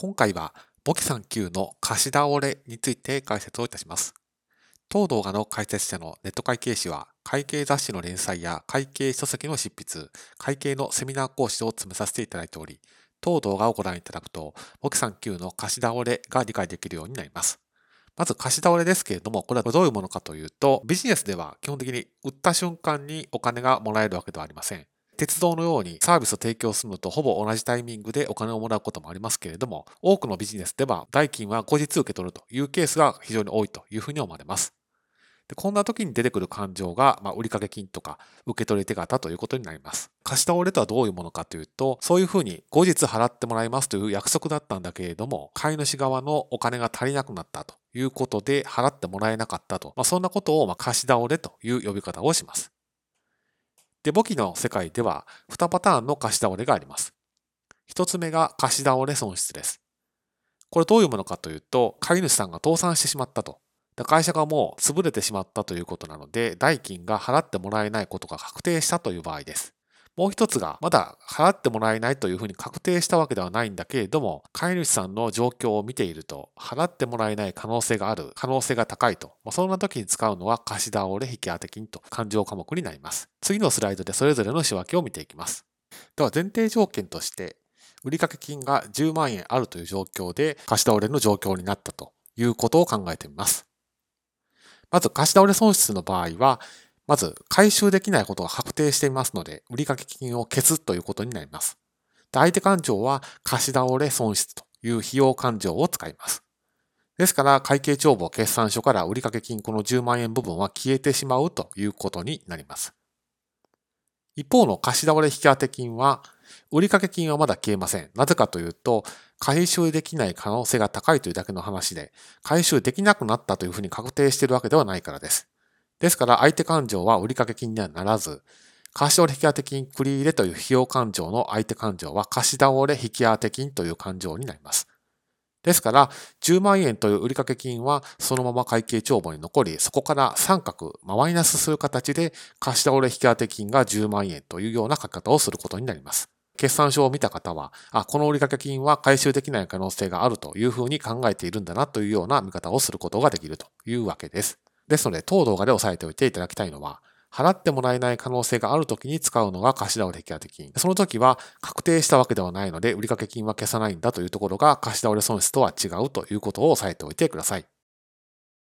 今回は簿記3級の貸し倒れについて解説をいたします。当動画の解説者のネット会計士は会計雑誌の連載や会計書籍の執筆、会計のセミナー講師を詰めさせていただいており、当動画をご覧いただくと、簿記3級の貸し倒れが理解できるようになります。まず貸し倒れですけれども、これはどういうものかというと、ビジネスでは基本的に売った瞬間にお金がもらえるわけではありません。鉄道のようにサービスを提供するのとほぼ同じタイミングでお金をもらうこともありますけれども、多くのビジネスでは代金は後日受け取るというケースが非常に多いというふうに思われます。でこんな時に出てくる感情が、まあ、売掛金とか受け取り手形ということになります。貸し倒れとはどういうものかというと、そういうふうに後日払ってもらいますという約束だったんだけれども、買い主側のお金が足りなくなったということで払ってもらえなかったと、まあ、そんなことをま貸し倒れという呼び方をします。で、簿記の世界では2パターンの貸し倒れがあります。1つ目が貸し倒れ損失です。これどういうものかというと、買い主さんが倒産してしまったと。会社がもう潰れてしまったということなので、代金が払ってもらえないことが確定したという場合です。もう一つが、まだ払ってもらえないというふうに確定したわけではないんだけれども、飼い主さんの状況を見ていると、払ってもらえない可能性がある、可能性が高いと。まあ、そんな時に使うのは貸し倒れ引き当て金と勘定科目になります。次のスライドでそれぞれの仕分けを見ていきます。では前提条件として、売掛金が10万円あるという状況で貸し倒れの状況になったということを考えてみます。まず貸し倒れ損失の場合は、まず回収できないことが確定していますので、売掛金を消すということになります。相手勘定は貸し倒れ損失という費用勘定を使います。ですから、会計帳簿決算書から売掛金この10万円部分は消えてしまうということになります。一方の貸し倒れ引当金は、売掛金はまだ消えません。なぜかというと、回収できない可能性が高いというだけの話で、回収できなくなったというふうに確定しているわけではないからです。ですから相手勘定は売掛金にはならず、貸し折引当金繰り入れという費用勘定の相手勘定は貸し倒れ引当金という勘定になります。ですから、10万円という売掛金はそのまま会計帳簿に残り、そこから三角、マイナスする形で貸し倒れ引当金が10万円というような書き方をすることになります。決算書を見た方は、あ、この売掛金は回収できない可能性があるというふうに考えているんだなというような見方をすることができるというわけです。ですので、当動画で押さえておいていただきたいのは、払ってもらえない可能性がある時に使うのが貸し倒れ引当金。その時は確定したわけではないので、売掛金は消さないんだというところが貸し倒れ損失とは違うということを押さえておいてください。